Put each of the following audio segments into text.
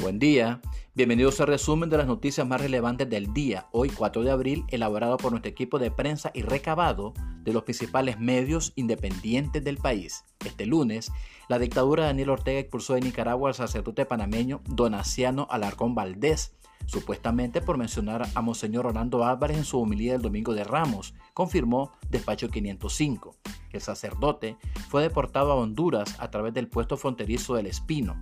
Buen día, bienvenidos al resumen de las noticias más relevantes del día, hoy 4 de abril, elaborado por nuestro equipo de prensa y recabado de los principales medios independientes del país. Este lunes, la dictadura de Daniel Ortega expulsó de Nicaragua al sacerdote panameño Donaciano Alarcón Valdés, supuestamente por mencionar a Monseñor Orlando Álvarez en su homilía del Domingo de Ramos, confirmó Despacho 505. El sacerdote fue deportado a Honduras a través del puesto fronterizo del Espino.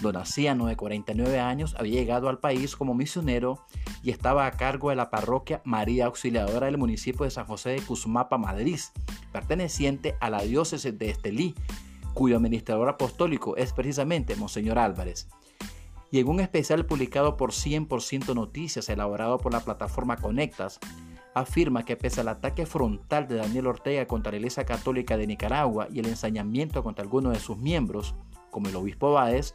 Donaciano, de 49 años, había llegado al país como misionero y estaba a cargo de la parroquia María Auxiliadora del municipio de San José de Cusmapa, Madrid, perteneciente a la diócesis de Estelí, cuyo administrador apostólico es precisamente Monseñor Álvarez. Y en un especial publicado por 100% Noticias, elaborado por la plataforma Conectas, afirma que pese al ataque frontal de Daniel Ortega contra la Iglesia Católica de Nicaragua y el ensañamiento contra algunos de sus miembros, como el obispo Báez,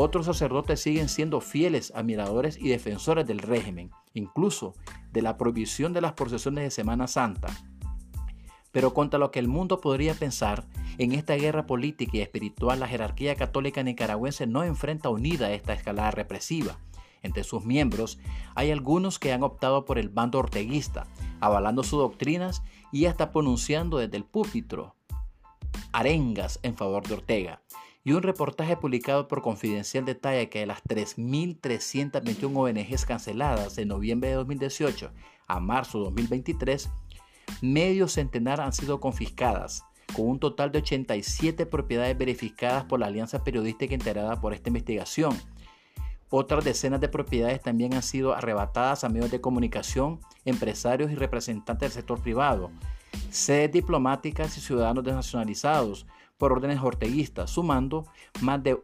otros sacerdotes siguen siendo fieles admiradores y defensores del régimen, incluso de la prohibición de las procesiones de Semana Santa. Pero contra lo que el mundo podría pensar, en esta guerra política y espiritual la jerarquía católica nicaragüense no enfrenta unida esta escalada represiva. Entre sus miembros hay algunos que han optado por el bando orteguista, avalando sus doctrinas y hasta pronunciando desde el púlpito arengas en favor de Ortega y un reportaje publicado por Confidencial detalla que de las 3.321 ONGs canceladas de noviembre de 2018 a marzo de 2023, medio centenar han sido confiscadas, con un total de 87 propiedades verificadas por la Alianza Periodística integrada por esta investigación. Otras decenas de propiedades también han sido arrebatadas a medios de comunicación, empresarios y representantes del sector privado, sedes diplomáticas y ciudadanos desnacionalizados, por órdenes orteguistas, sumando más de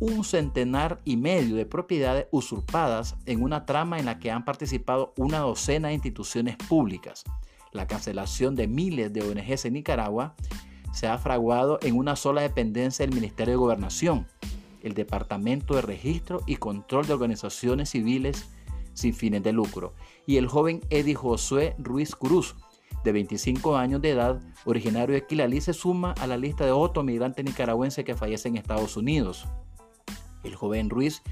un centenar y medio de propiedades usurpadas en una trama en la que han participado una docena de instituciones públicas. La cancelación de miles de ONGs en Nicaragua se ha fraguado en una sola dependencia del Ministerio de Gobernación, el Departamento de Registro y Control de Organizaciones Civiles sin fines de lucro, y el joven Eddie Josué Ruiz Cruz, de 25 años de edad, originario de Quilalí, se suma a la lista de otro migrante nicaragüense que fallece en Estados Unidos. El joven Ruiz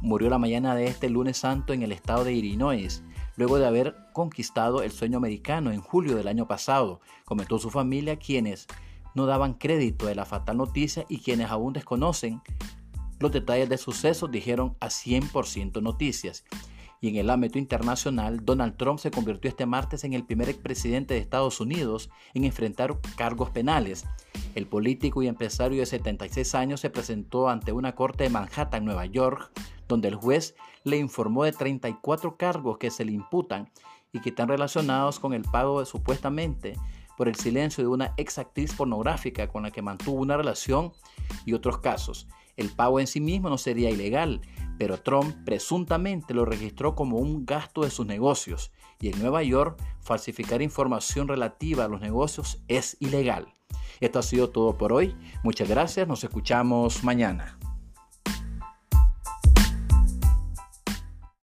murió la mañana de este lunes santo en el estado de Illinois, luego de haber conquistado el sueño americano en julio del año pasado, comentó su familia quienes no daban crédito de la fatal noticia y quienes aún desconocen los detalles del suceso dijeron a 100% noticias. Y en el ámbito internacional, Donald Trump se convirtió este martes en el primer expresidente de Estados Unidos en enfrentar cargos penales. El político y empresario de 76 años se presentó ante una corte de Manhattan, Nueva York, donde el juez le informó de 34 cargos que se le imputan y que están relacionados con el pago supuestamente por el silencio de una ex actriz pornográfica con la que mantuvo una relación y otros casos. El pago en sí mismo no sería ilegal, pero Trump presuntamente lo registró como un gasto de sus negocios y en Nueva York falsificar información relativa a los negocios es ilegal. Esto ha sido todo por hoy. Muchas gracias, nos escuchamos mañana.